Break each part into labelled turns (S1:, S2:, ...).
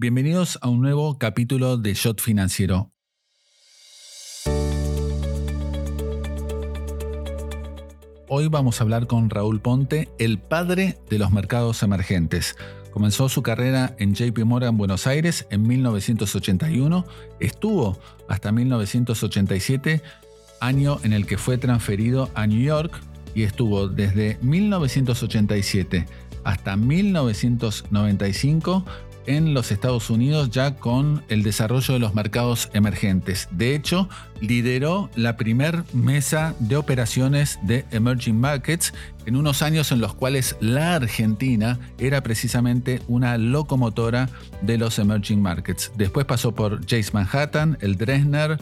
S1: Bienvenidos a un nuevo capítulo de Shot Financiero. Hoy vamos a hablar con Raúl Ponte, el padre de los mercados emergentes. Comenzó su carrera en JP Morgan Buenos Aires en 1981, estuvo hasta 1987, año en el que fue transferido a New York y estuvo desde 1987 hasta 1995 en los Estados Unidos ya con el desarrollo de los mercados emergentes. De hecho, lideró la primer mesa de operaciones de Emerging Markets en unos años en los cuales la Argentina era precisamente una locomotora de los Emerging Markets. Después pasó por Chase Manhattan, el Dresner,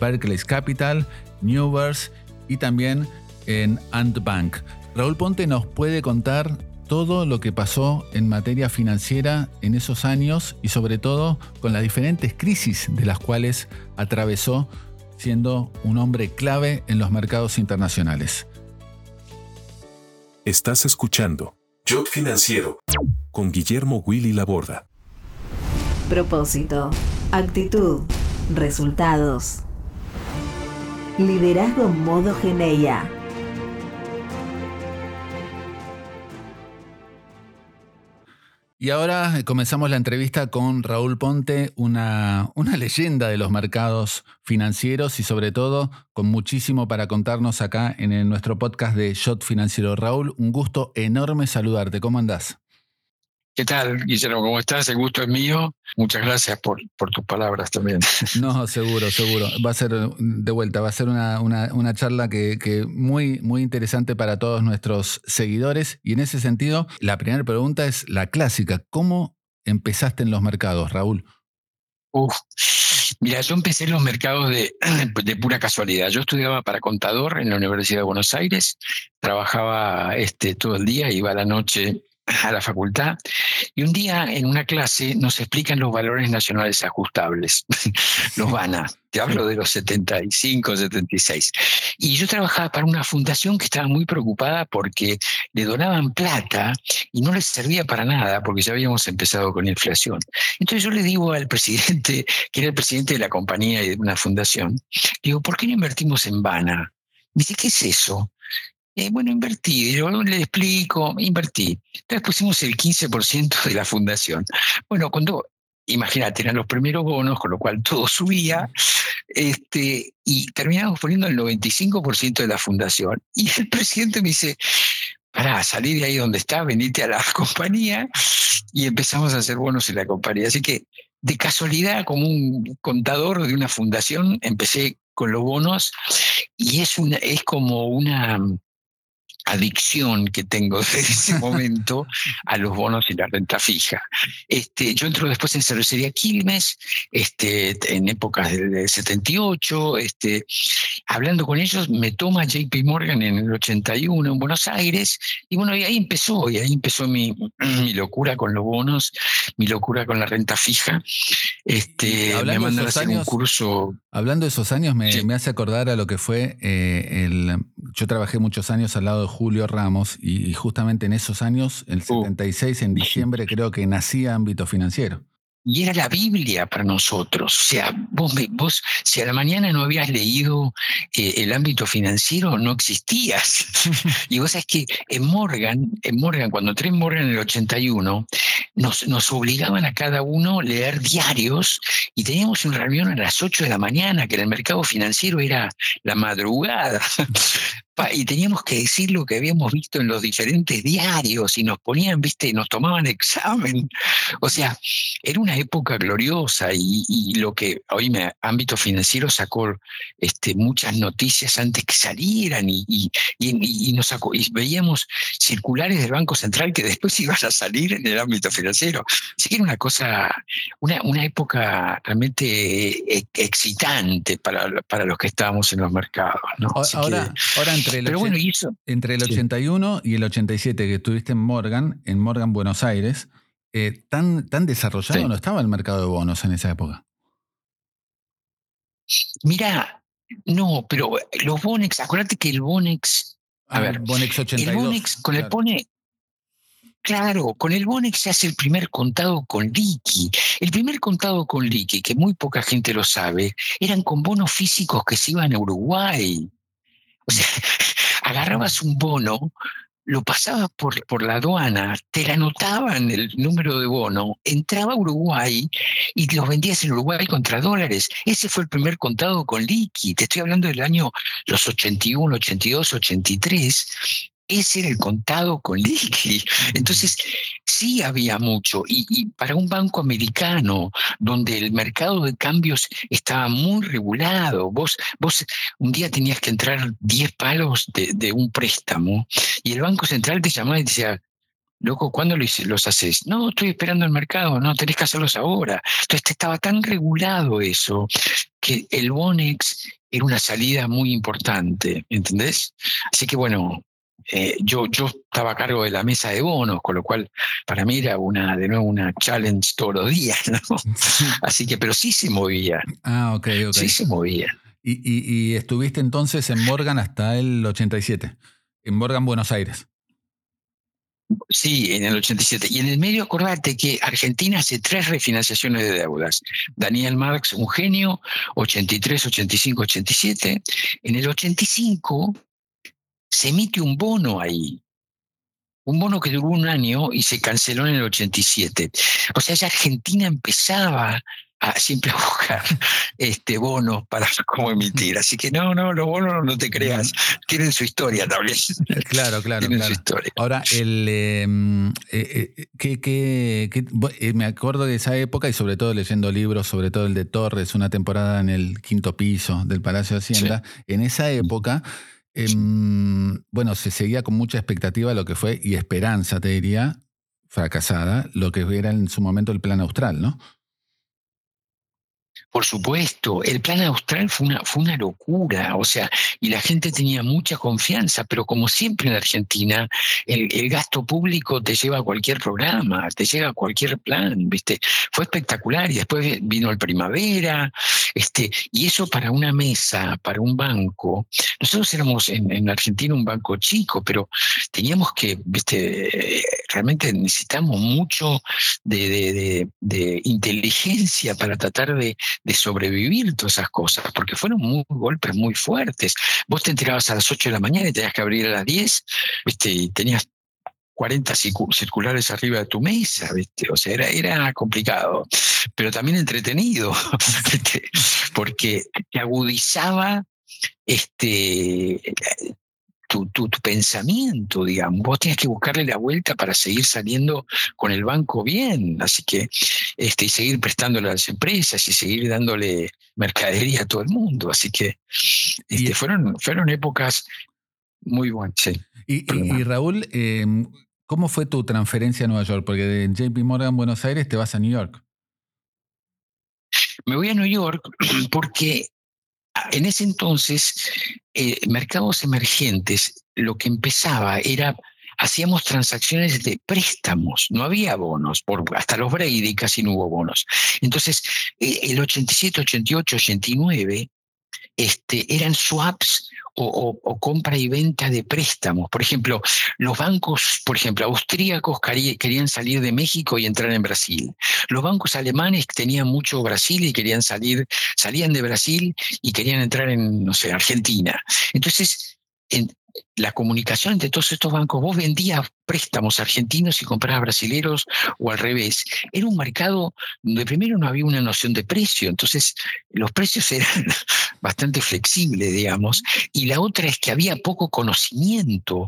S1: Barclays Capital, Newverse y también en Ant Bank. Raúl Ponte nos puede contar todo lo que pasó en materia financiera en esos años y sobre todo con las diferentes crisis de las cuales atravesó siendo un hombre clave en los mercados internacionales.
S2: Estás escuchando Yo Financiero con Guillermo Willy Laborda.
S3: Propósito, actitud, resultados. Liderazgo modo Geneia.
S1: Y ahora eh, comenzamos la entrevista con Raúl Ponte, una, una, leyenda de los mercados financieros y sobre todo con muchísimo para contarnos acá en nuestro podcast de Shot Financiero. Raúl, un gusto enorme saludarte. ¿Cómo andás?
S4: ¿Qué tal, Guillermo? ¿Cómo estás? El gusto es mío. Muchas gracias por, por tus palabras también.
S1: No, seguro, seguro. Va a ser de vuelta, va a ser una, una, charla que, que, muy, muy interesante para todos nuestros seguidores. Y en ese sentido, la primera pregunta es la clásica. ¿Cómo empezaste en los mercados, Raúl?
S4: Uf. Mira, yo empecé en los mercados de, de, pura casualidad. Yo estudiaba para contador en la Universidad de Buenos Aires, trabajaba este, todo el día, iba a la noche a la facultad y un día en una clase nos explican los valores nacionales ajustables, los VANA, te hablo de los 75, 76. Y yo trabajaba para una fundación que estaba muy preocupada porque le donaban plata y no les servía para nada porque ya habíamos empezado con inflación. Entonces yo le digo al presidente, que era el presidente de la compañía y de una fundación, digo, ¿por qué no invertimos en VANA? Me dice, ¿qué es eso? Eh, bueno, invertí, yo le explico, invertí. Entonces pusimos el 15% de la fundación. Bueno, cuando, imagínate, eran los primeros bonos, con lo cual todo subía, este, y terminamos poniendo el 95% de la fundación. Y el presidente me dice, para salir de ahí donde está, venite a la compañía, y empezamos a hacer bonos en la compañía. Así que, de casualidad, como un contador de una fundación, empecé con los bonos, y es, una, es como una adicción que tengo desde ese momento a los bonos y la renta fija. Este, yo entro después en cervecería Quilmes, este, en épocas del 78, este, hablando con ellos, me toma JP Morgan en el 81 en Buenos Aires, y bueno, y ahí empezó, y ahí empezó mi, mi locura con los bonos, mi locura con la renta fija. Este, me mandan a hacer un curso.
S1: Hablando de esos años, me, me, hace acordar a lo que fue eh, el. Yo trabajé muchos años al lado de Julio Ramos y, justamente en esos años, el 76, en diciembre, creo que nacía ámbito financiero
S4: y era la Biblia para nosotros. O sea, vos, vos si a la mañana no habías leído eh, el ámbito financiero, no existías. y vos sabés que en Morgan, en Morgan, cuando entré en Morgan en el 81, nos, nos obligaban a cada uno a leer diarios y teníamos una reunión a las 8 de la mañana, que en el mercado financiero era la madrugada y teníamos que decir lo que habíamos visto en los diferentes diarios y nos ponían, viste, nos tomaban examen. O sea, era una época gloriosa y, lo que hoy me ámbito financiero sacó este, muchas noticias antes que salieran y, y, nos sacó, y veíamos circulares del Banco Central que después iban a salir en el ámbito financiero. Así que era una cosa, una, una época realmente e, excitante para, para los que estábamos en los mercados. ¿no?
S1: ahora, ahora entre el, 81 y el 87 que estuviste en Morgan, en Morgan, Buenos Aires, eh, ¿tan, ¿tan desarrollado no estaba el mercado de bonos en esa época?
S4: Mira, no, pero los Bonex, acuérdate que el Bonex. A ver,
S1: Bonex 82.
S4: El Bonex, con el Bonex. Claro, con el Bonex se hace el primer contado con liqui. El primer contado con liqui, que muy poca gente lo sabe, eran con bonos físicos que se iban a Uruguay. O sea, agarrabas un bono, lo pasabas por, por la aduana, te la anotaban el número de bono, entraba a Uruguay y los vendías en Uruguay contra dólares. Ese fue el primer contado con liqui. Te estoy hablando del año los 81, 82, 83 ese era el contado con liqui. Entonces, sí había mucho. Y, para un banco americano, donde el mercado de cambios estaba muy regulado, vos, vos un día tenías que entrar 10 palos de, un préstamo y el Banco Central te llamaba y decía, Loco, ¿cuándo los haces? No, estoy esperando el mercado, no, tenés que hacerlos ahora. Entonces estaba tan regulado eso que el Bonex era una salida muy importante, ¿entendés? Así que bueno, eh, yo, yo estaba a cargo de la mesa de bonos, con lo cual para mí era una, de nuevo, una challenge todos los días, ¿no? Así que, pero sí se movía.
S1: Ah, ok, ok.
S4: Sí se movía.
S1: Y, y, estuviste entonces en Morgan hasta el 87, en Morgan, Buenos Aires.
S4: Sí, en el 87. Y en el medio, acordate que Argentina hace tres refinanciaciones de deudas. Daniel Marx, un genio, 83, 85, 87. En el 85 se emite un bono ahí. Un bono que duró un año y se canceló en el 87. O sea, ya Argentina empezaba a siempre buscar este bonos para cómo emitir. Así que no, no, los bonos no te creas, tienen su historia también.
S1: Claro, claro.
S4: Tienen
S1: su
S4: historia.
S1: Ahora, el, em, eh, eh, que, que, eh, me acuerdo de esa época y sobre todo leyendo libros, sobre todo el de Torres, una temporada en el quinto piso del Palacio de Hacienda, en esa época Em, bueno, se seguía con mucha expectativa lo que fue, y esperanza, te diría, fracasada, lo que era en su momento el plan austral, ¿no?
S4: Por supuesto, el plan austral fue una, fue una locura, o sea, y la gente tenía mucha confianza, pero como siempre en Argentina, el, gasto público te lleva a cualquier programa, te lleva a cualquier plan, ¿viste? Fue espectacular y después vino el primavera, este, y eso para una mesa, para un banco, nosotros éramos en, en Argentina un banco chico, pero teníamos que, ¿viste? Realmente necesitamos mucho de inteligencia para tratar de de sobrevivir todas esas cosas, porque fueron muy, golpes muy fuertes. Vos te enterabas a las 8 de la mañana y tenías que abrir a las 10, ¿viste? y tenías 40 circulares arriba de tu mesa, ¿viste? O sea, era, era complicado, pero también entretenido, porque te agudizaba este, tu, tu, pensamiento, digamos. Vos tienes que buscarle la vuelta para seguir saliendo con el banco bien, así que, este, y seguir prestándole a las empresas y seguir dándole mercadería a todo el mundo. Así que este, fueron, fueron épocas muy buenas.
S1: Y, y, Raúl, em, ¿cómo fue tu transferencia a Nueva York? Porque de JP Morgan, Buenos Aires, te vas a New York.
S4: Me voy a New York porque en ese entonces, eh, mercados emergentes, lo que empezaba era hacíamos transacciones de préstamos, no había bonos, hasta los Brady casi no hubo bonos. Entonces, eh, el 87, 88, 89 este, eran swaps o, compra y venta de préstamos. Por ejemplo, los bancos, por ejemplo, austríacos querían salir de México y entrar en Brasil. Los bancos alemanes tenían mucho Brasil y querían salir, salían de Brasil y querían entrar en, no sé, Argentina. Entonces, en, la comunicación entre todos estos bancos, vos vendías préstamos argentinos y comprabas brasileros o al revés. Era un mercado donde primero no había una noción de precio, entonces los precios eran bastante flexibles, digamos, y la otra es que había poco conocimiento.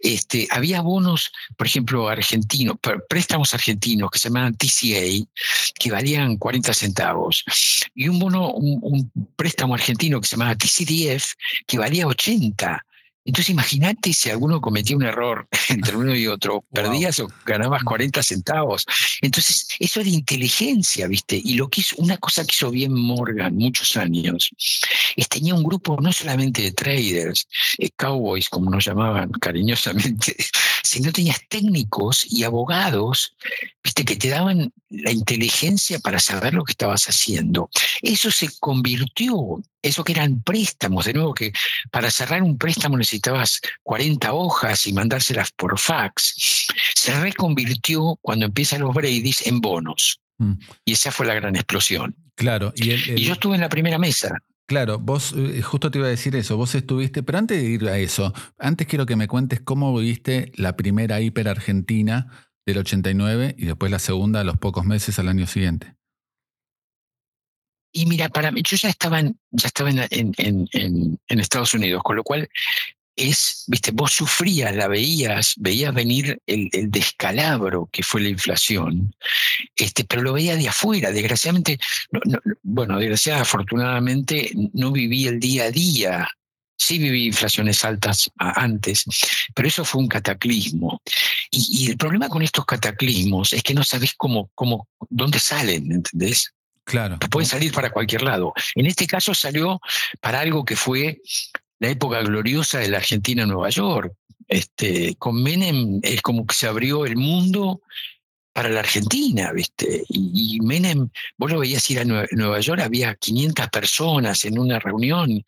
S4: Este, había bonos, por ejemplo, argentinos, préstamos argentinos que se llamaban TCA, que valían 40 centavos, y un bono, un, un préstamo argentino que se llamaba TCDF, que valía 80. Entonces imagínate si alguno cometía un error entre uno y otro, perdías o ganabas 40 centavos. Entonces eso era inteligencia, ¿viste? Y lo que hizo, una cosa que hizo bien Morgan muchos años, es tenía un grupo no solamente de traders, eh, cowboys como nos llamaban cariñosamente, sino tenías técnicos y abogados, viste, que te daban la inteligencia para saber lo que estabas haciendo. Eso se convirtió, eso que eran préstamos, de nuevo que para cerrar un préstamo necesitabas 40 hojas y mandárselas por fax, se reconvirtió cuando empiezan los Brady's en bonos. Mm. Y esa fue la gran explosión.
S1: Claro.
S4: Y, y yo estuve en la primera mesa.
S1: Claro, vos eh, justo te iba a decir eso, vos estuviste, pero antes de ir a eso, antes quiero que me cuentes cómo viviste la primera hiper argentina del 89 y después la segunda a los pocos meses al año siguiente.
S4: Y mira, para mí, yo ya estaba en, ya estaba en, en Estados Unidos, con lo cual es, viste, vos sufrías, la veías, veías venir el, descalabro que fue la inflación, este, pero lo veía de afuera. Desgraciadamente, bueno, desgraciadamente, afortunadamente, no viví el día a día. Sí viví inflaciones altas antes, pero eso fue un cataclismo. Y, el problema con estos cataclismos es que no sabés cómo, cómo, dónde salen, ¿entendés?
S1: Claro.
S4: Pueden salir para cualquier lado. En este caso salió para algo que fue la época gloriosa de la Argentina en Nueva York. Este, con Menem es como que se abrió el mundo para la Argentina, ¿viste? Y, Menem, vos lo veías ir a Nueva, York, había 500 personas en una reunión,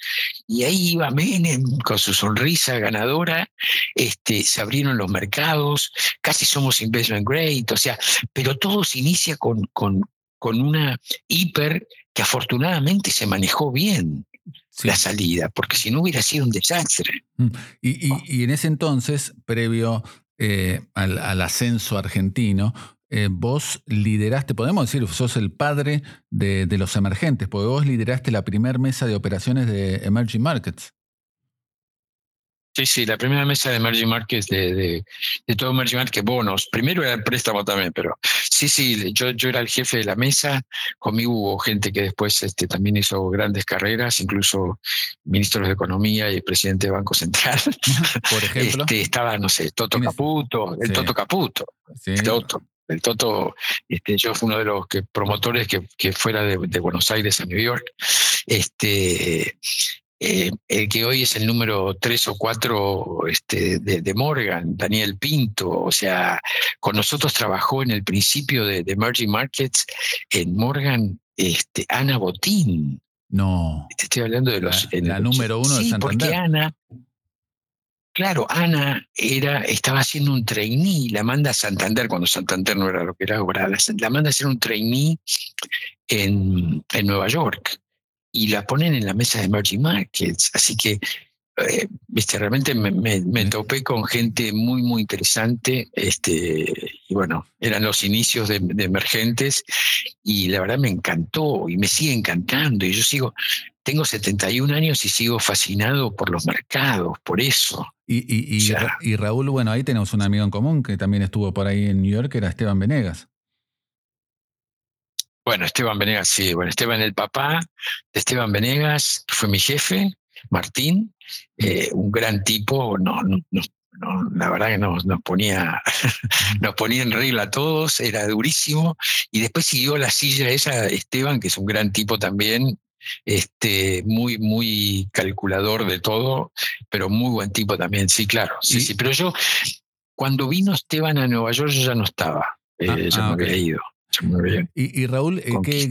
S4: y ahí iba Menem con su sonrisa ganadora, este, se abrieron los mercados, casi somos investment grade, o sea, pero todo se inicia con, con, con una hiper que afortunadamente se manejó bien la salida, porque si no hubiera sido un desastre.
S1: Mm. Y, en ese entonces, previo eh, al, ascenso argentino, eh, vos lideraste, podemos decir, sos el padre de, de, los emergentes, porque vos lideraste la primera mesa de operaciones de Emerging Markets.
S4: Sí, sí, la primera mesa de emerging markets de, de, todo emerging markets bonos. Primero era el préstamo también, pero sí, sí, yo, yo era el jefe de la mesa. Conmigo hubo gente que después este, también hizo grandes carreras, incluso ministros de Economía y presidente de Banco Central.
S1: Por ejemplo.
S4: Este, estaba, no sé, Toto Caputo, el Toto Caputo. El Toto. El Toto, este, yo fui uno de los que, promotores que, que fuera de, de, Buenos Aires a New York. Este, eh, el que hoy es el número tres o cuatro este, de, Morgan, Daniel Pinto, o sea, con nosotros trabajó en el principio de, Emerging Markets en Morgan este, Ana Botín.
S1: No.
S4: Te estoy hablando de los...
S1: La, número uno de Santander.
S4: porque Ana... Claro, Ana era, estaba haciendo un trainee, la manda a Santander, cuando Santander no era lo que era ahora, la, manda a hacer un trainee en, en Nueva York y la ponen en la mesa de emerging markets. Así que, eh, viste, realmente me, topé con gente muy, muy interesante. Este, y bueno, eran los inicios de, emergentes y la verdad me encantó y me sigue encantando. Y yo sigo, tengo 71 años y sigo fascinado por los mercados, por eso.
S1: Y, y, y Raúl, bueno, ahí tenemos un amigo en común que también estuvo por ahí en New York, que era Esteban Venegas.
S4: Bueno, Esteban Venegas, sí. Bueno, Esteban, el papá de Esteban Venegas, fue mi jefe, Martín, eh, un gran tipo, no, no, no, la verdad que nos, nos, ponía, nos ponía en regla a todos, era durísimo. Y después siguió la silla esa, Esteban, que es un gran tipo también, este, muy, muy calculador de todo, pero muy buen tipo también, sí, claro. Sí, sí. Pero yo, cuando vino Esteban a Nueva York, yo ya no estaba, eh, ya ah, me había ido.
S1: Y, Raúl,
S4: eh, ¿qué,
S1: ¿qué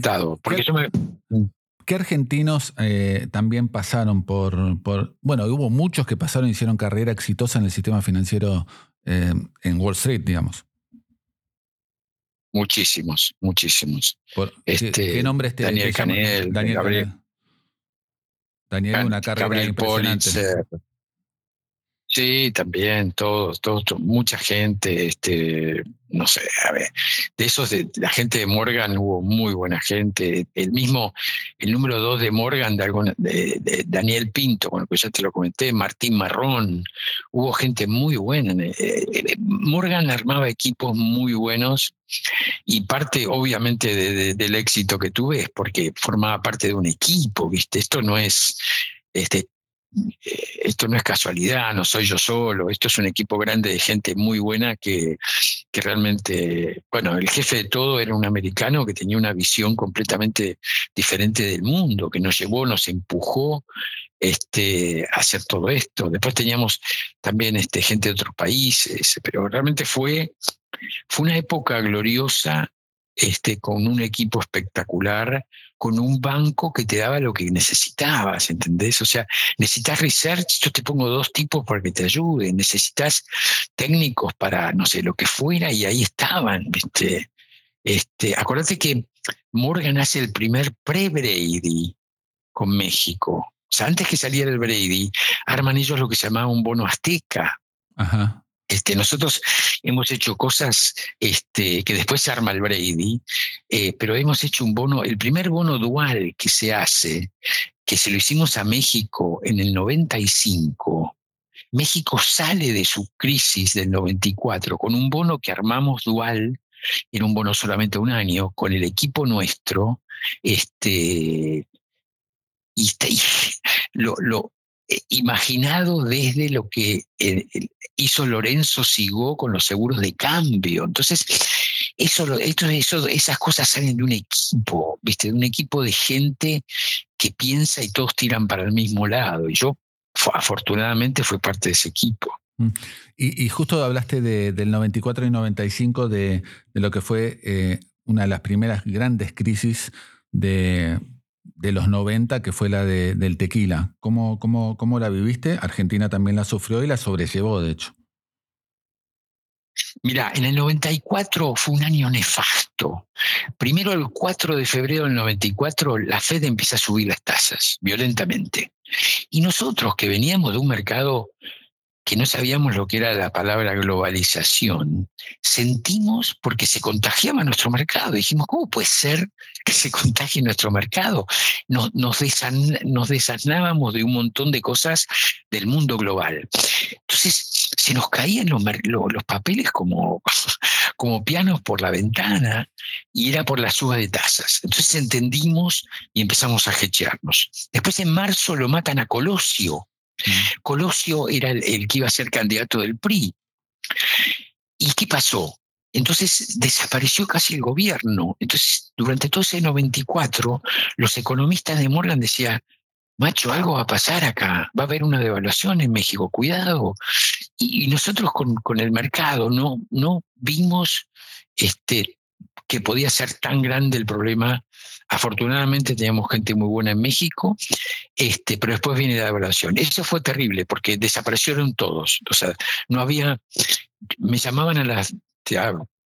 S1: argentinos eh, también pasaron por, por, bueno, hubo muchos que pasaron y hicieron carrera exitosa en el sistema financiero eh, en Wall Street, digamos?
S4: Muchísimos, muchísimos.
S1: este, ¿qué, nombre este?
S4: Daniel Canel,
S1: Daniel Gabriel. Daniel, una carrera impresionante.
S4: Sí, también, todos, todos, mucha gente, este, no sé, a ver, de esos de la gente de Morgan hubo muy buena gente. El mismo, el número dos de Morgan, de, de, Daniel Pinto, bueno, pues ya te lo comenté, Martín Marrón, hubo gente muy buena. Eh, Morgan armaba equipos muy buenos y parte, obviamente, del éxito que tuve es porque formaba parte de un equipo, ¿viste? Esto no es. Este, esto no es casualidad, no soy yo solo, esto es un equipo grande de gente muy buena que, que realmente, bueno, el jefe de todo era un americano que tenía una visión completamente diferente del mundo, que nos llevó, nos empujó este, a hacer todo esto. Después teníamos también este, gente de otros países, pero realmente fue Fue una época gloriosa, este, con un equipo espectacular, con un banco que te daba lo que necesitabas, ¿entendés? O sea, necesitas research, yo te pongo dos tipos para que te ayuden, necesitas técnicos para, no sé, lo que fuera, y ahí estaban, ¿viste? Este, acuérdate que Morgan hace el primer pre-Brady con México. O sea, antes que saliera el Brady, arman ellos lo que se llamaba un bono azteca.
S1: Ajá.
S4: Este, nosotros hemos hecho cosas este, que después se arma el Brady, eh, pero hemos hecho un bono, el primer bono dual que se hace, que se lo hicimos a México en el 95. México sale de su crisis del 94 con un bono que armamos dual, era un bono solamente un año, con el equipo nuestro, este, y, lo, lo, imaginado desde lo que eh, hizo Lorenzo Sigó con los seguros de cambio. Entonces, eso, eso, esas cosas salen de un equipo, ¿viste? De un equipo de gente que piensa y todos tiran para el mismo lado. Y yo, afortunadamente, fui parte de ese equipo.
S1: Mm. Y, justo hablaste del 94 y 95, de, de lo que fue eh, una de las primeras grandes crisis de, de los 90, que fue la de, del tequila. ¿Cómo, cómo, ¿Cómo la viviste? Argentina también la sufrió y la sobrellevó, de hecho.
S4: Mira, en el 94 fue un año nefasto. Primero, el 4 de febrero del 94, la Fed empieza a subir las tasas violentamente. Y nosotros, que veníamos de un mercado que no sabíamos lo que era la palabra globalización, sentimos porque se contagiaba nuestro mercado. Dijimos, ¿cómo puede ser que se contagie nuestro mercado? Nos, nos, desasnábamos de un montón de cosas del mundo global. Entonces, se nos caían los, papeles como, como pianos por la ventana y era por la suba de tasas. Entonces entendimos y empezamos a hechearnos. Después en marzo lo matan a Colosio, Colosio era el, que iba a ser candidato del PRI. ¿Y qué pasó? Entonces desapareció casi el gobierno. Entonces, durante todo ese 94, los economistas de Morgan decían, macho, algo va a pasar acá, va a haber una devaluación en México, cuidado. Y, nosotros con, con, el mercado no, no vimos este, que podía ser tan grande el problema Afortunadamente teníamos gente muy buena en México, este, pero después viene la evaluación. Eso fue terrible porque desaparecieron todos. O sea, no había. Me llamaban a las.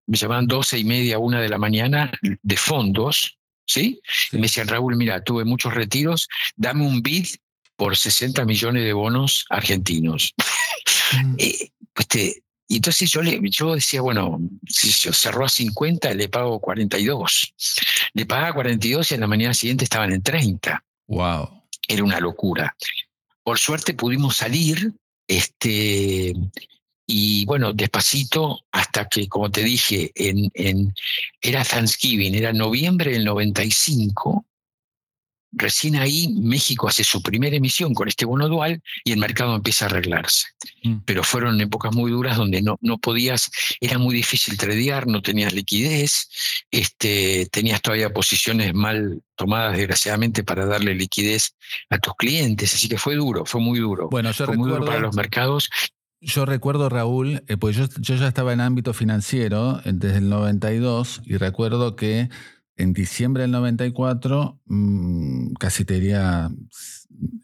S4: Me llamaban doce y media, una de la mañana de fondos, ¿sí? Y me decían, Raúl, mira, tuve muchos retiros, dame un bid por 60 millones de bonos argentinos. Mm. Eh, pues te, y entonces yo, le, yo decía, bueno, si se cerró a 50, le pago 42. Le pagaba 42 y a la mañana siguiente estaban en 30.
S1: Wow.
S4: Era una locura. Por suerte pudimos salir, este, y bueno, despacito, hasta que, como te dije, en, en, era Thanksgiving, era noviembre del 95, Recién ahí México hace su primera emisión con este bono dual y el mercado empieza a arreglarse. Mm. Pero fueron épocas muy duras donde no, no podías, era muy difícil tradear, no tenías liquidez, este, tenías todavía posiciones mal tomadas desgraciadamente para darle liquidez a tus clientes, así que fue duro, fue muy duro.
S1: Bueno, yo
S4: fue muy duro para los mercados
S1: yo recuerdo, Raúl, eh, pues yo, yo, ya estaba en ámbito financiero eh, desde el 92 y recuerdo que en diciembre del 94, mm, casi te diría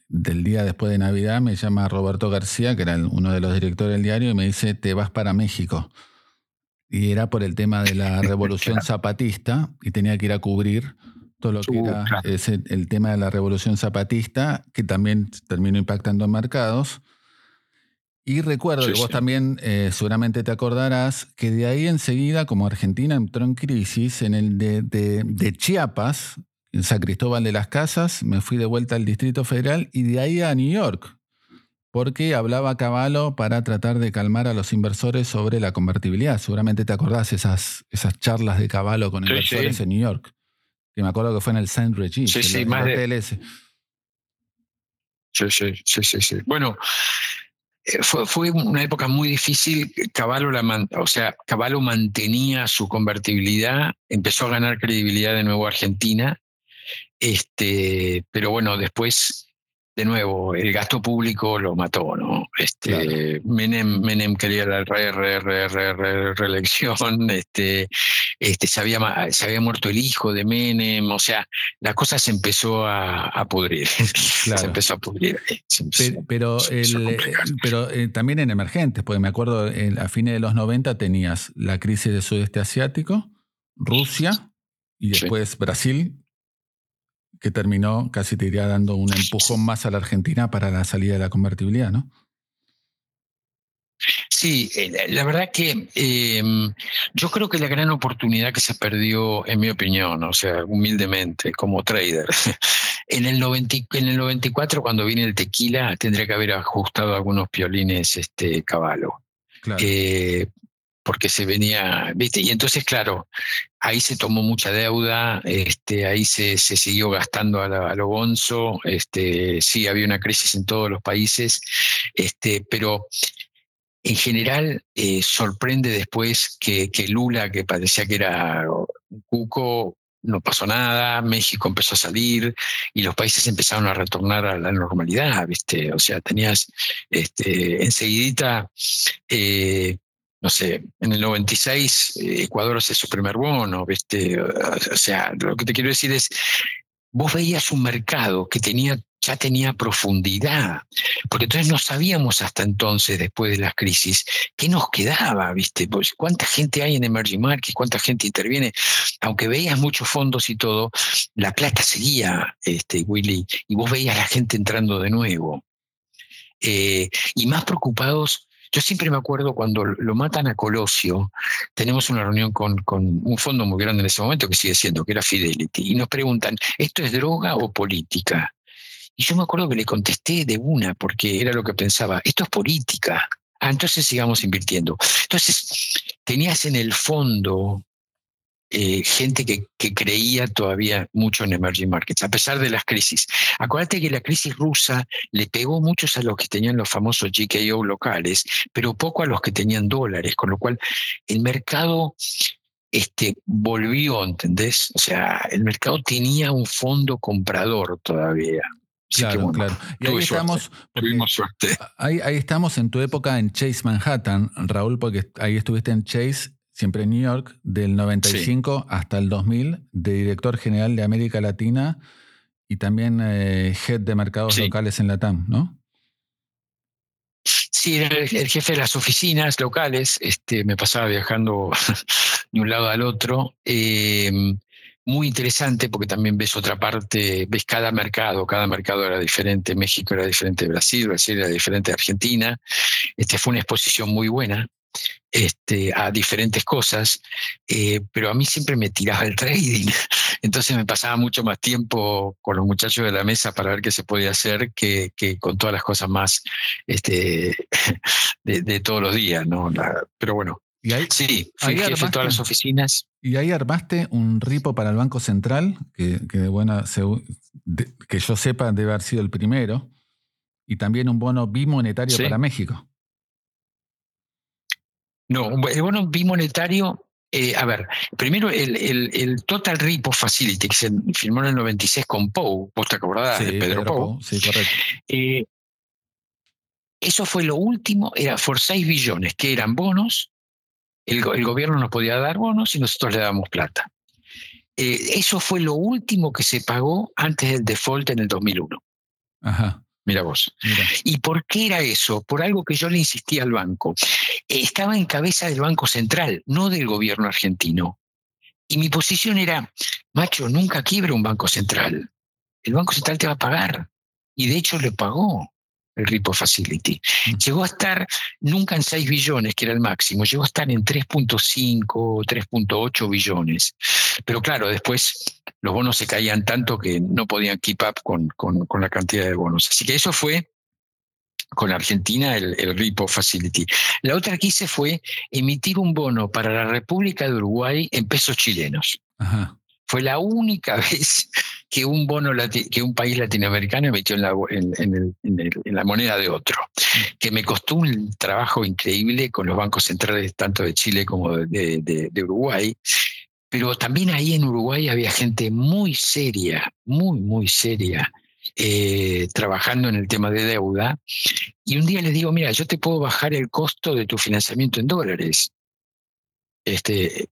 S1: del día después de Navidad, me llama Roberto García, que era uno de los directores del diario, y me dice, te vas para México. Y era por el tema de la revolución zapatista, y tenía que ir a cubrir todo lo que uh, era el tema de la revolución zapatista, que también terminó impactando en mercados. Y recuerdo que vos también eh, seguramente te acordarás que de ahí enseguida, como Argentina entró en crisis, en el de, de, Chiapas, en San Cristóbal de las Casas, me fui de vuelta al Distrito Federal y de ahí a New York, porque hablaba Caballo para tratar de calmar a los inversores sobre la convertibilidad. Seguramente te acordás esas, esas charlas de Caballo con inversores en New York. Que me acuerdo que fue en el Saint Regis,
S4: sí, sí, más de... Sí, sí, sí, sí. Bueno, eh, fue, una época muy difícil. Caballo, o sea, mantenía su convertibilidad, empezó a ganar credibilidad de nuevo Argentina, este, pero bueno, después de nuevo, el gasto público lo mató, ¿no? Este, Menem, Menem quería la re, re, re, re, reelección, este, este, se, había, se había muerto el hijo de Menem, o sea, la cosa se empezó a, pudrir. se empezó a pudrir.
S1: pero, pero, eh, también en emergentes, porque me acuerdo, a fines de los 90 tenías la crisis del sudeste asiático, Rusia y después Brasil, que terminó casi te iría dando un empujón más a la Argentina para la salida de la convertibilidad, ¿no?
S4: Sí, eh, la verdad que em, yo creo que la gran oportunidad que se perdió, en mi opinión, o sea, humildemente, como trader, en el, 90, en el 94, cuando viene el tequila, tendría que haber ajustado algunos piolines este caballo. Claro. Eh, porque se venía, ¿viste? Y entonces, claro, ahí se tomó mucha deuda, este, ahí se, se siguió gastando a, lo gonzo, este, sí, había una crisis en todos los países, este, pero en general eh, sorprende después que, que, Lula, que parecía que era un cuco, no pasó nada, México empezó a salir y los países empezaron a retornar a la normalidad, ¿viste? O sea, tenías este, enseguidita eh, no sé, en el 96 eh, Ecuador hace su primer bono, ¿viste? O sea, lo que te quiero decir es, vos veías un mercado que tenía ya tenía profundidad, porque entonces no sabíamos hasta entonces, después de las crisis, qué nos quedaba, ¿viste? Pues, ¿Cuánta gente hay en Emerging Markets? ¿Cuánta gente interviene? Aunque veías muchos fondos y todo, la plata seguía, este, Willy, y vos veías a la gente entrando de nuevo. Eh, y más preocupados yo siempre me acuerdo cuando lo matan a Colosio, tenemos una reunión con, un fondo muy grande en ese momento que sigue siendo, que era Fidelity, y nos preguntan, ¿esto es droga o política? Y yo me acuerdo que le contesté de una, porque era lo que pensaba, esto es política. Ah, entonces sigamos invirtiendo. Entonces, tenías en el fondo eh, gente que, creía todavía mucho en emerging markets, a pesar de las crisis. Acuérdate que la crisis rusa le pegó muchos a los que tenían los famosos GKO locales, pero poco a los que tenían dólares, con lo cual el mercado este, volvió, ¿entendés? O sea, el mercado tenía un fondo comprador todavía.
S1: claro, claro. Y ahí estamos,
S4: suerte.
S1: Ahí, ahí estamos en tu época en Chase Manhattan, Raúl, porque ahí estuviste en Chase siempre en New York, del 95 hasta el 2000, de director general de América Latina y también eh, head de mercados locales en la TAM, ¿no?
S4: Sí, era el, jefe de las oficinas locales, este, me pasaba viajando de un lado al otro. Em, muy interesante porque también ves otra parte, ves cada mercado, cada mercado era diferente, México era diferente de Brasil, Brasil era diferente de Argentina. Este, fue una exposición muy buena este, a diferentes cosas, eh, pero a mí siempre me tiraba el trading. Entonces me pasaba mucho más tiempo con los muchachos de la mesa para ver qué se podía hacer que, con todas las cosas más este, de, todos los días. ¿no? pero bueno, ¿Y ahí, sí, fui jefe de todas las oficinas.
S1: Y ahí armaste un ripo para el Banco Central, que, que buena, que yo sepa debe haber sido el primero, y también un bono bimonetario para México.
S4: No, el bono bimonetario, eh, a ver, primero el, el, Total Repo Facility, que se firmó en el 96 con Pou, vos te acordás de Pedro, Pou.
S1: Sí, correcto.
S4: Eh, eso fue lo último, era por 6 billones, que eran bonos, el, gobierno nos podía dar bonos y nosotros le dábamos plata. Eh, eso fue lo último que se pagó antes del default en el 2001.
S1: Ajá.
S4: Mira vos. ¿Y por qué era eso? Por algo que yo le insistía al banco. Estaba en cabeza del Banco Central, no del gobierno argentino. Y mi posición era, macho, nunca quiebra un Banco Central. El Banco Central te va a pagar. Y de hecho le pagó el Repo Facility. Mm. Llegó a estar nunca en 6 billones, que era el máximo, llegó a estar en 3.5, 3.8 billones. Pero claro, después los bonos se caían tanto que no podían keep up con, con, la cantidad de bonos. Así que eso fue con Argentina el, el Repo Facility. La otra que hice fue emitir un bono para la República de Uruguay en pesos chilenos. Fue la única vez que un bono que un país latinoamericano emitió en la, moneda de otro, que me costó un trabajo increíble con los bancos centrales tanto de Chile como de, Uruguay, pero también ahí en Uruguay había gente muy seria, muy, muy seria, eh, trabajando en el tema de deuda. Y un día les digo, mira, yo te puedo bajar el costo de tu financiamiento en dólares. Este,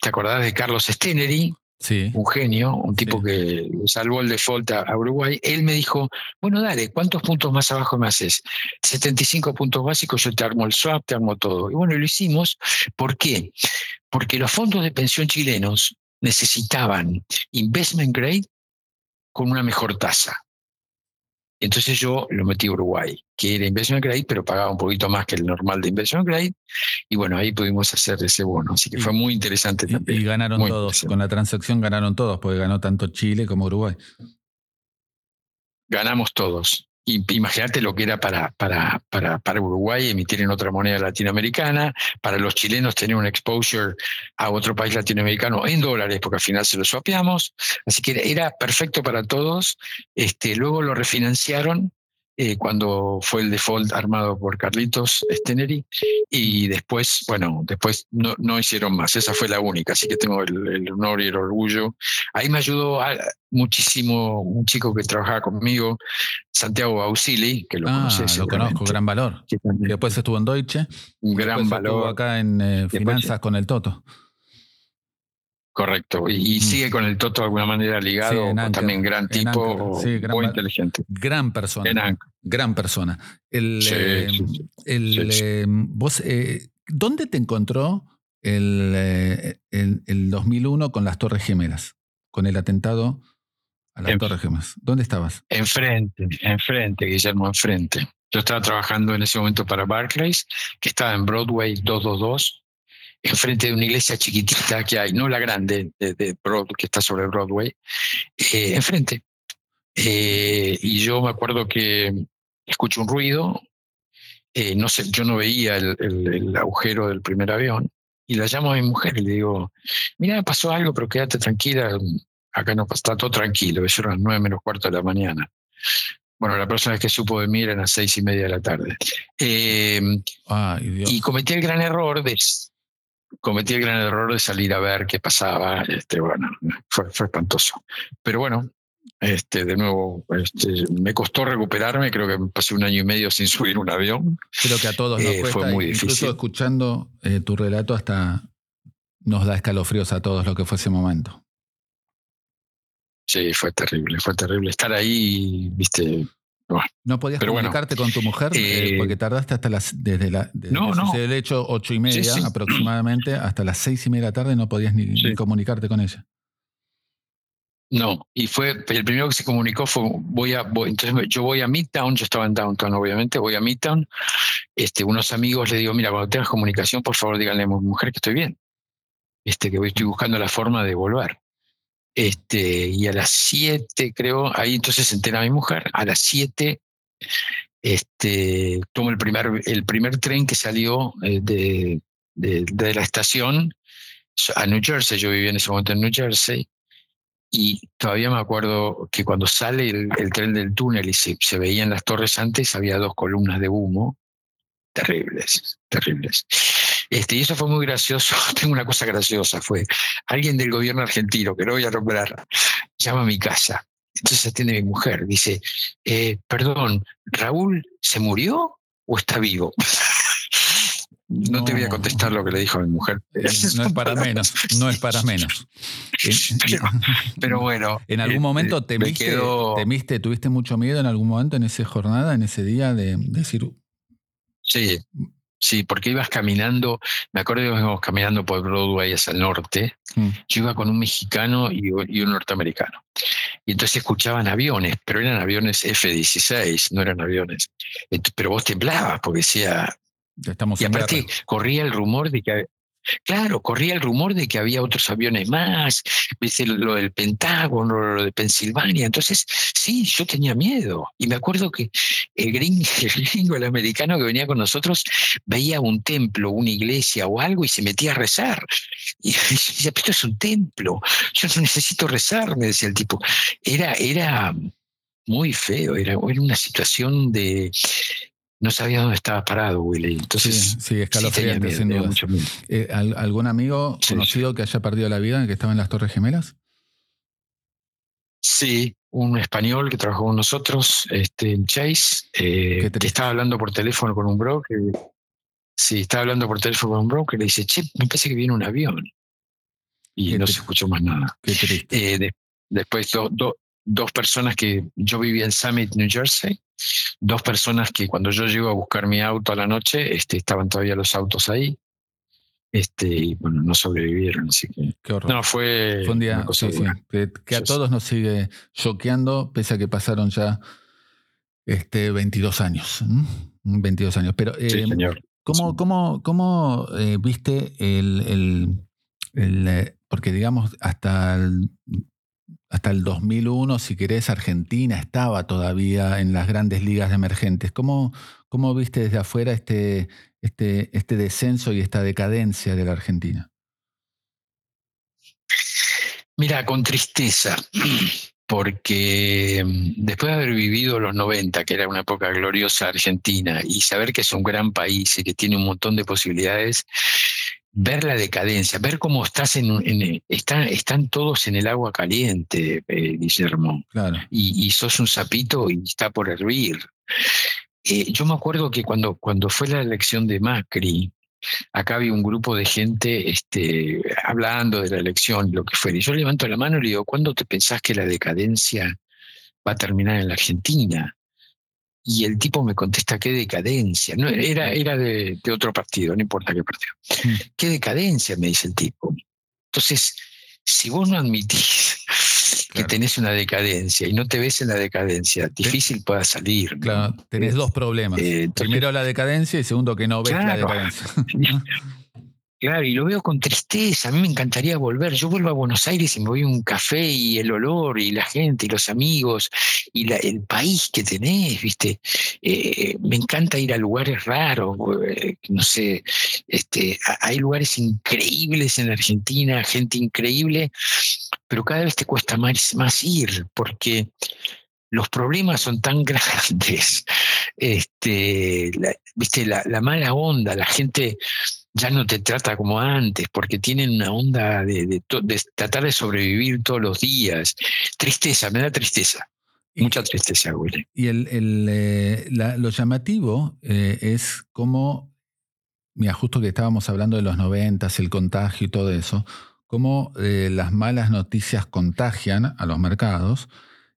S4: ¿Te acordás de Carlos Stenery?
S1: Sí.
S4: un genio, un tipo que salvó el default a, Uruguay, él me dijo, bueno, dale, ¿cuántos puntos más abajo me haces? 75 puntos básicos, yo te armo el swap, te armo todo. Y bueno, lo hicimos. ¿Por qué? Porque los fondos de pensión chilenos necesitaban investment grade con una mejor tasa. Entonces yo lo metí a Uruguay, que era investment grade, pero pagaba un poquito más que el normal de investment grade. Y bueno, ahí pudimos hacer ese bono. Así que fue muy interesante también.
S1: Y ganaron todos. Con la transacción ganaron todos, porque ganó tanto Chile como Uruguay.
S4: Ganamos todos imagínate lo que era para, para, para, para, Uruguay emitir en otra moneda latinoamericana, para los chilenos tener un exposure a otro país latinoamericano en dólares, porque al final se lo swapeamos. Así que era perfecto para todos. Este, luego lo refinanciaron eh, cuando fue el default armado por Carlitos Steneri y después, bueno, después no, no, hicieron más, esa fue la única, así que tengo el, honor y el orgullo. Ahí me ayudó muchísimo un chico que trabajaba conmigo, Santiago Ausili, que lo
S1: ah,
S4: conoces.
S1: Lo conozco, gran valor. después estuvo en Deutsche.
S4: Un gran valor. Estuvo
S1: acá en eh, finanzas con el Toto.
S4: Correcto. Y, sigue con el Toto de alguna manera ligado, también gran tipo, muy inteligente.
S1: Gran persona. Gran persona. El, eh, el, eh, vos, eh, ¿Dónde te encontró el, el, 2001 con las Torres Gemelas? Con el atentado a las Torres Gemelas. ¿Dónde estabas?
S4: Enfrente, enfrente, Guillermo, enfrente. Yo estaba trabajando en ese momento para Barclays, que estaba en Broadway 222 enfrente de una iglesia chiquitita que hay, no la grande de, Broad, que está sobre Broadway, eh, enfrente. Eh, y yo me acuerdo que escucho un ruido, eh, no sé, yo no veía el, agujero del primer avión, y la llamo a mi mujer y le digo, mira, pasó algo, pero quédate tranquila, acá no está todo tranquilo, eso eran las nueve menos cuarto de la mañana. Bueno, la persona que supo de mí era a las seis y media de la tarde. y cometí el gran error de, cometí el gran error de salir a ver qué pasaba. Este, bueno, fue, espantoso. Pero bueno, este, de nuevo, este, me costó recuperarme, creo que pasé un año y medio sin subir un avión.
S1: Creo que a todos nos eh,
S4: fue muy
S1: incluso
S4: difícil.
S1: escuchando eh, tu relato hasta nos da escalofríos a todos lo que fue ese momento.
S4: Sí, fue terrible, fue terrible. Estar ahí, viste,
S1: no podías comunicarte con tu mujer eh, eh, porque tardaste hasta las desde la
S4: no, no.
S1: el hecho ocho y media aproximadamente hasta las seis y media de la tarde no podías ni, comunicarte con ella.
S4: No, y fue el primero que se comunicó fue voy a entonces yo voy a Midtown, yo estaba en Downtown obviamente, voy a Midtown, este unos amigos le digo, mira, cuando tengas comunicación, por favor, díganle a mi mujer que estoy bien. Este que estoy buscando la forma de volver. Este, y a las 7, creo, ahí entonces se entera mi mujer, a las 7 este, tomo el primer, el primer tren que salió eh, de, de, la estación a New Jersey, yo vivía en ese momento en New Jersey, y todavía me acuerdo que cuando sale el, tren del túnel y se, se, veían las torres antes, había dos columnas de humo terribles, terribles. Este, y eso fue muy gracioso. Tengo una cosa graciosa, fue alguien del gobierno argentino, que no voy a nombrar, llama a mi casa. Entonces atiende mi mujer, dice, eh, perdón, ¿Raúl se murió o está vivo? No, te voy a contestar lo que le dijo a mi mujer.
S1: No es para menos, no es para menos.
S4: Pero, bueno.
S1: ¿En algún momento este, temiste, temiste, tuviste mucho miedo en algún momento en esa jornada, en ese día de decir...
S4: Sí, Sí, porque ibas caminando, me acuerdo que íbamos caminando por Broadway hacia el norte, mm. yo iba con un mexicano y, un norteamericano. Y entonces escuchaban aviones, pero eran aviones F-16, no eran aviones. Pero vos temblabas porque decía...
S1: Estamos
S4: y aparte corría el rumor de que Claro, corría el rumor de que había otros aviones más, viste lo del Pentágono, lo de Pensilvania. Entonces, sí, yo tenía miedo. Y me acuerdo que el gringo, el gringo, el americano que venía con nosotros, veía un templo, una iglesia o algo y se metía a rezar. Y decía, esto es un templo, yo necesito rezar, me decía el tipo. Era, era muy feo, era, era una situación de, no sabía dónde estaba parado, Willy. Entonces,
S1: sí, escalofriante, sin duda. Eh, ¿Algún amigo conocido que haya perdido la vida, que estaba en las Torres Gemelas?
S4: Sí, un español que trabajó con nosotros, este, Chase, eh, que estaba hablando por teléfono con un broker. Sí, estaba hablando por teléfono con un broker, le dice, che, me parece que viene un avión. Y no se escuchó más nada. Eh, después dos personas que yo vivía en Summit, New Jersey, dos personas que cuando yo llego a buscar mi auto a la noche, este, estaban todavía los autos ahí. Este, y bueno, no sobrevivieron, así que.
S1: Qué horror.
S4: No, fue,
S1: un día que, a todos nos sigue choqueando, pese a que pasaron ya este, 22 años. 22 años. Pero,
S4: sí, eh, señor.
S1: ¿cómo, cómo, cómo eh, viste el, el, el, eh, Porque, digamos, hasta el hasta el 2001, si querés, Argentina estaba todavía en las grandes ligas emergentes. ¿Cómo, cómo viste desde afuera este, este, este descenso y esta decadencia de la Argentina?
S4: Mira, con tristeza, porque mm, después de haber vivido los 90, que era una época gloriosa Argentina, y saber que es un gran país y que tiene un montón de posibilidades, ver la decadencia, ver cómo estás en, en están, todos en el agua caliente, eh, Guillermo.
S1: Claro.
S4: Y, sos un sapito y está por hervir. Eh, yo me acuerdo que cuando, cuando fue la elección de Macri, acá había un grupo de gente este, hablando de la elección, lo que fue. Y yo levanto la mano y le digo, ¿cuándo te pensás que la decadencia va a terminar en la Argentina? Y el tipo me contesta, qué decadencia. No, era era de, otro partido, no importa qué partido. Mm. Qué decadencia, me dice el tipo. Entonces, si vos no admitís que tenés una decadencia y no te ves en la decadencia, difícil pueda salir.
S1: Claro, tenés dos problemas. Eh, Primero la decadencia y segundo que no ves la decadencia.
S4: Claro, y lo veo con tristeza. A mí me encantaría volver. Yo vuelvo a Buenos Aires y me voy a un café y el olor y la gente y los amigos y el país que tenés, ¿viste? Eh, me encanta ir a lugares raros, eh, no sé, este, hay lugares increíbles en Argentina, gente increíble, pero cada vez te cuesta más, más ir porque los problemas son tan grandes, este, viste, la, mala onda, la gente ya no te trata como antes, porque tienen una onda de, tratar de sobrevivir todos los días. Tristeza, me da tristeza. Mucha tristeza, Willy.
S1: Y el, eh, lo llamativo eh, es cómo, mira, justo que estábamos hablando de los noventas, el contagio y todo eso, cómo eh, las malas noticias contagian a los mercados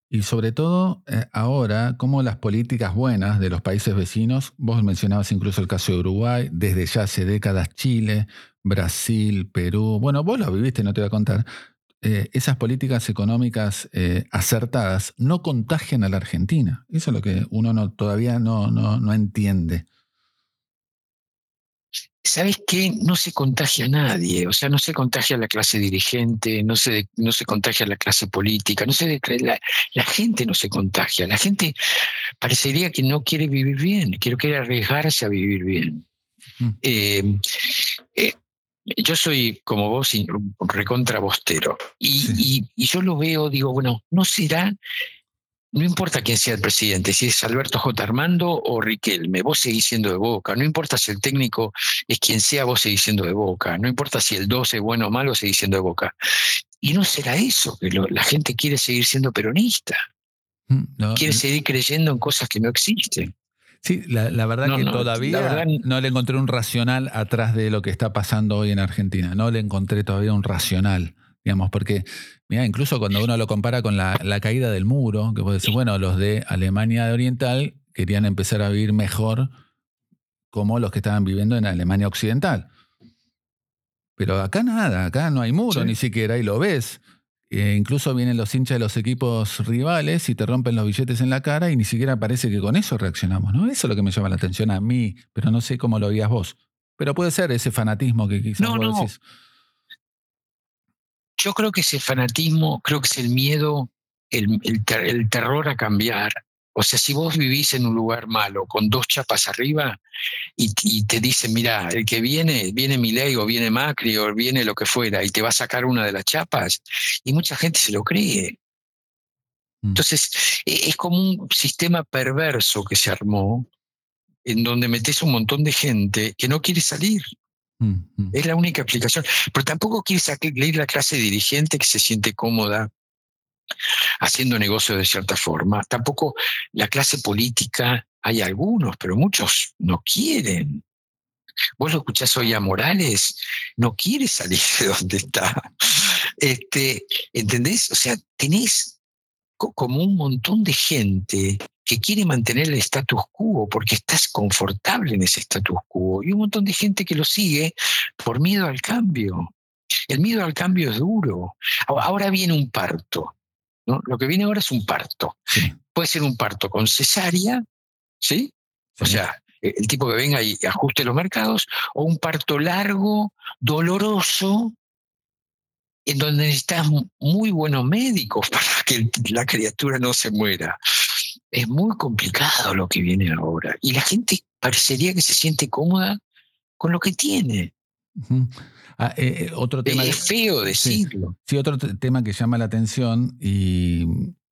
S1: y sobre todo eh, ahora, como las políticas buenas de los países vecinos, vos mencionabas incluso el caso de Uruguay, desde ya hace décadas Chile, Brasil, Perú, bueno, vos lo viviste, no te voy a contar, eh, esas políticas económicas acertadas no contagian a la Argentina. Eso es lo que uno no, todavía no, no, no entiende.
S4: ¿Sabes qué? No se contagia a nadie, o sea, no se contagia a la clase dirigente, no se, no se contagia a la clase política, no se, la, la gente no se contagia, la gente parecería que no quiere vivir bien, que quiere arriesgarse a vivir bien. Eh, eh, yo soy como vos, recontra bostero, y, y, yo lo veo, digo, bueno, ¿no será no importa quién sea el presidente, si es Alberto J. Armando o Riquelme, vos seguís siendo de Boca. No importa si el técnico es quien sea, vos seguís siendo de Boca. No importa si el 12 es bueno o malo, seguís siendo de Boca. Y no será eso, que la gente quiere seguir siendo peronista. Mm, quiere seguir creyendo en cosas que no existen.
S1: Sí, la, verdad que todavía no le encontré un racional atrás de lo que está pasando hoy en Argentina. No le encontré todavía un racional digamos, porque mira, incluso cuando uno lo compara con la, caída del muro, que puede decir, bueno, los de Alemania Oriental querían empezar a vivir mejor como los que estaban viviendo en Alemania Occidental. Pero acá nada, acá no hay muro ni siquiera, y lo ves. E incluso vienen los hinchas de los equipos rivales y te rompen los billetes en la cara y ni siquiera parece que con eso reaccionamos, ¿no? Eso es lo que me llama la atención a mí, pero no sé cómo lo veías vos. Pero puede ser ese fanatismo que quizás vos decís.
S4: Yo creo que ese fanatismo, creo que es el miedo, el, terror a cambiar. O sea, si vos vivís en un lugar malo, con dos chapas arriba, y, te dicen, mira, el que viene, viene Milei o viene Macri o viene lo que fuera, y te va a sacar una de las chapas, y mucha gente se lo cree. Mm. Entonces, e, es como un sistema perverso que se armó, en donde metes un montón de gente que no quiere salir. Es la única explicación. Pero tampoco quiere leer la clase dirigente que se siente cómoda haciendo negocio de cierta forma. Tampoco la clase política, hay algunos, pero muchos no quieren. Vos lo escuchás hoy a Morales, no quiere salir de donde está. Este, ¿Entendés? O sea, tenés como un montón de gente que quiere mantener el status quo porque estás confortable en ese status quo y un montón de gente que lo sigue por miedo al cambio. El miedo al cambio es duro. Ahora viene un parto. ¿no? Lo que viene ahora es un parto. Puede ser un parto con cesárea, ¿sí? O sea, el tipo que venga y ajuste los mercados, o un parto largo, doloroso, en donde necesitas muy buenos médicos para que la criatura no se muera. Es muy complicado lo que viene ahora. Y la gente parecería que se siente cómoda con lo que tiene.
S1: Ah, eh, eh, otro tema
S4: es feo decirlo.
S1: Sí, otro tema que llama la atención y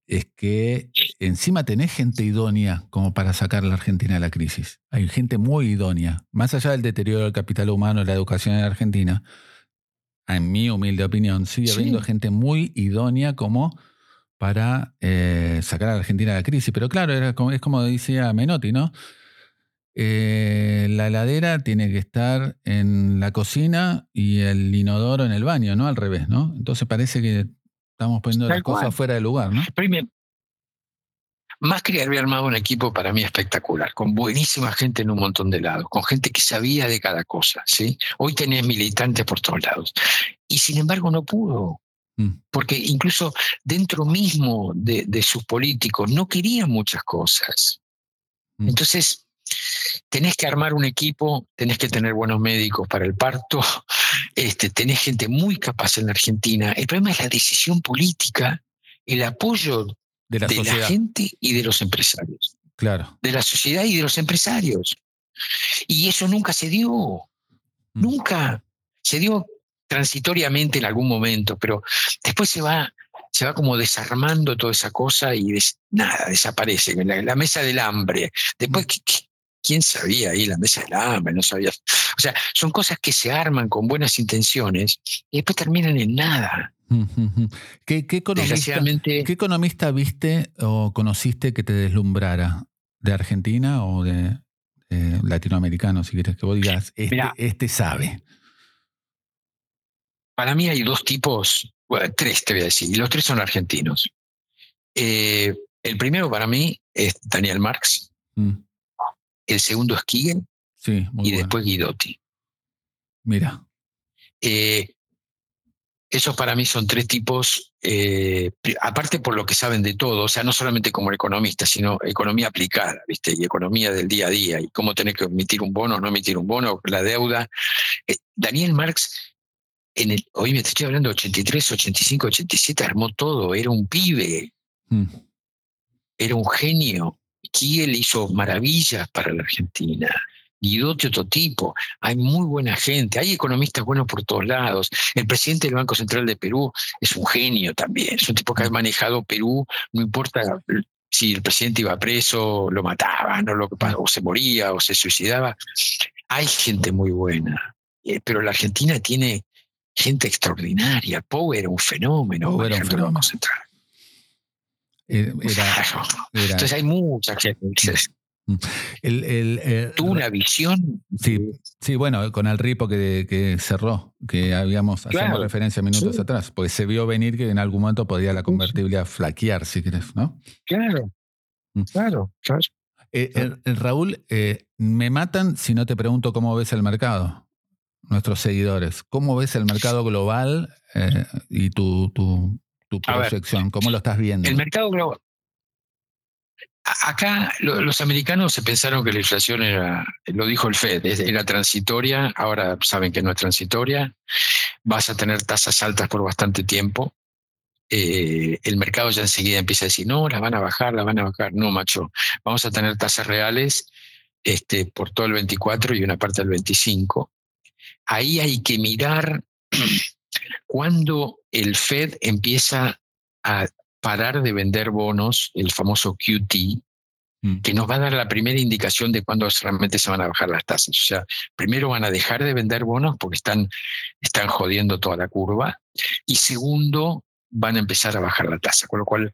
S1: es que encima tenés gente idónea como para sacar a la Argentina de la crisis. Hay gente muy idónea. Más allá del deterioro del capital humano, la educación en Argentina, en mi humilde opinión, sigue habiendo gente muy idónea como para eh, sacar a la Argentina de la crisis. Pero claro, era como, es como decía Menotti, ¿no? Eh, la heladera tiene que estar en la cocina y el inodoro en el baño, ¿no? Al revés, ¿no? Entonces parece que estamos poniendo las cosas fuera de lugar, ¿no?
S4: Más que haber armado un equipo para mí espectacular, con buenísima gente en un montón de lados, con gente que sabía de cada cosa, ¿sí? Hoy tenés militantes por todos lados. Y sin embargo no pudo, mm. porque incluso dentro mismo de, sus políticos no querían muchas cosas. Mm. Entonces, tenés que armar un equipo, tenés que tener buenos médicos para el parto, este, tenés gente muy capaz en la Argentina. El problema es la decisión política, el apoyo de la, gente y de los empresarios.
S1: Claro.
S4: De la sociedad y de los empresarios. Y eso nunca se dio. Mm. Nunca. Se dio transitoriamente en algún momento, pero después se va, se va como desarmando toda esa cosa y nada, desaparece. La, mesa del hambre. Después. ¿quién sabía ahí la mesa del hambre? No sabía. O sea, son cosas que se arman con buenas intenciones y después terminan en nada.
S1: ¿Qué, economista, viste o conociste que te deslumbrara? ¿De Argentina o de latinoamericano, si quieres que vos digas, este, este, sabe?
S4: Para mí hay dos tipos, bueno, tres te voy a decir, y los tres son argentinos. Eh, el primero para mí es Daniel Marx, mm. el segundo es Kigen y después Guidotti.
S1: Mira.
S4: Eh, esos para mí son tres tipos, eh, aparte por lo que saben de todo, o sea, no solamente como economistas, sino economía aplicada, ¿viste? Y economía del día a día, y cómo tener que emitir un bono, no emitir un bono, la deuda. Eh, Daniel Marx, en el, hoy me estoy hablando de 83, 85, 87, armó todo, era un pibe, mm. era un genio. Kiel hizo maravillas para la Argentina. Guidotti otro tipo, hay muy buena gente, hay economistas buenos por todos lados. El presidente del Banco Central de Perú es un genio también, es un tipo que ha manejado Perú, no importa si el presidente iba preso, lo mataban, o, lo que, o se moría, o se suicidaba. Hay gente muy buena, eh, pero la Argentina tiene gente extraordinaria. Poe era un fenómeno,
S1: era un Banco Central.
S4: Entonces hay mucha gente.
S1: El,
S4: eh, Tuvo una visión.
S1: Sí, sí, bueno, con el ripo que, cerró, que habíamos hacemos referencia minutos atrás, porque se vio venir que en algún momento podía la convertible a flaquear, si querés, ¿no?
S4: Claro, mm. claro, claro.
S1: Eh, Raúl, eh, me matan si no te pregunto cómo ves el mercado, nuestros seguidores. ¿Cómo ves el mercado global y tu, tu, tu proyección? ¿Cómo lo estás viendo?
S4: El mercado global Acá los americanos se pensaron que la inflación era, lo dijo el Fed, era transitoria, ahora saben que no es transitoria, vas a tener tasas altas por bastante tiempo. Eh, el mercado ya enseguida empieza a decir, no, las van a bajar, las van a bajar. No, macho, vamos a tener tasas reales este, por todo el 24 y una parte del 25. Ahí hay que mirar cuando el Fed empieza a parar de vender bonos, el famoso QT, mm. que nos va a dar la primera indicación de cuándo realmente se van a bajar las tasas. O sea, primero van a dejar de vender bonos porque están, están jodiendo toda la curva. Y segundo, van a empezar a bajar la tasa, con lo cual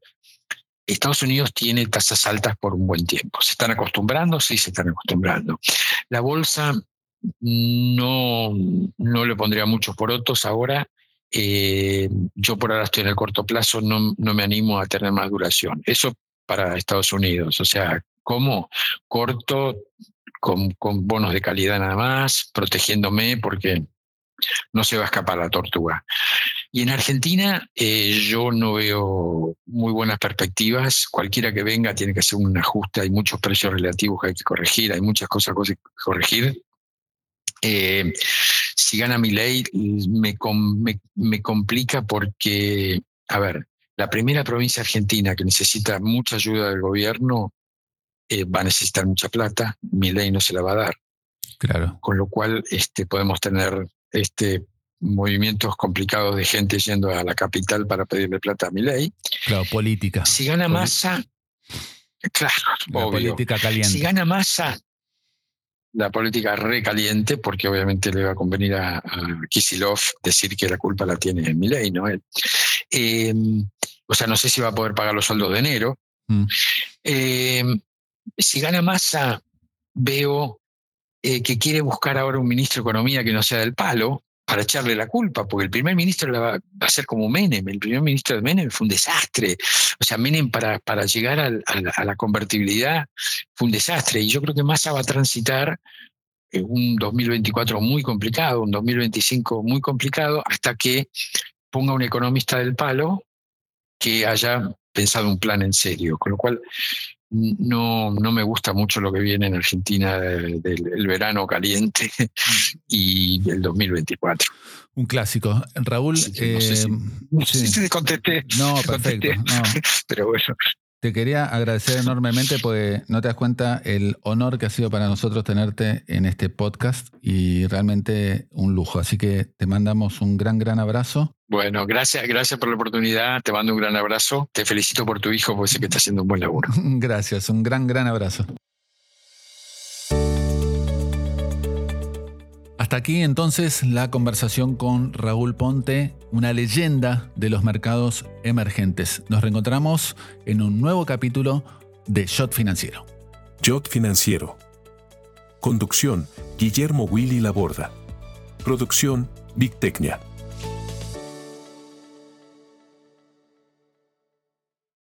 S4: Estados Unidos tiene tasas altas por un buen tiempo. ¿Se están acostumbrando? Sí, se están acostumbrando. La bolsa no, no le pondría muchos porotos ahora. Eh, yo por ahora estoy en el corto plazo, no, no me animo a tener más duración. Eso para Estados Unidos. O sea, ¿cómo? Corto, con, con bonos de calidad nada más, protegiéndome porque no se va a escapar la tortuga. Y en Argentina eh, yo no veo muy buenas perspectivas. Cualquiera que venga tiene que hacer un ajuste. Hay muchos precios relativos que hay que corregir, hay muchas cosas que corregir. Eh, si gana mi ley, me, me, complica porque, a ver, la primera provincia argentina que necesita mucha ayuda del gobierno eh, va a necesitar mucha plata. Mi ley no se la va a dar.
S1: Claro.
S4: Con lo cual este, podemos tener este, movimientos complicados de gente yendo a la capital para pedirle plata a mi ley.
S1: Claro, política.
S4: Si gana masa, claro,
S1: política caliente.
S4: Si gana masa, la política recaliente, porque obviamente le va a convenir a, Kisilov decir que la culpa la tiene mi ley, ¿no? Em, o sea, no sé si va a poder pagar los sueldos de enero. Mm. Em, si gana masa, veo eh, que quiere buscar ahora un ministro de Economía que no sea del palo para echarle la culpa, porque el primer ministro la va, a ser como Menem, el primer ministro de Menem fue un desastre, o sea, Menem para, para llegar a, la convertibilidad fue un desastre, y yo creo que Massa va a transitar eh, un 2024 muy complicado, un 2025 muy complicado, hasta que ponga un economista del palo que haya pensado un plan en serio, con lo cual no, no me gusta mucho lo que viene en Argentina del, verano caliente y el 2024.
S1: Un clásico. Raúl,
S4: no, sé si, eh, contesté.
S1: No, perfecto.
S4: Pero bueno.
S1: Te quería agradecer enormemente porque no te das cuenta el honor que ha sido para nosotros tenerte en este podcast y realmente un lujo. Así que te mandamos un gran, gran abrazo.
S4: Bueno, gracias, gracias por la oportunidad. Te mando un gran abrazo. Te felicito por tu hijo porque sé que está haciendo un buen laburo.
S1: gracias, un gran, gran abrazo. Hasta aquí entonces la conversación con Raúl Ponte, una leyenda de los mercados emergentes. Nos reencontramos en un nuevo capítulo de Shot Financiero.
S2: Shot Financiero. Conducción, Guillermo Willy Laborda. Producción, Big Tecnia.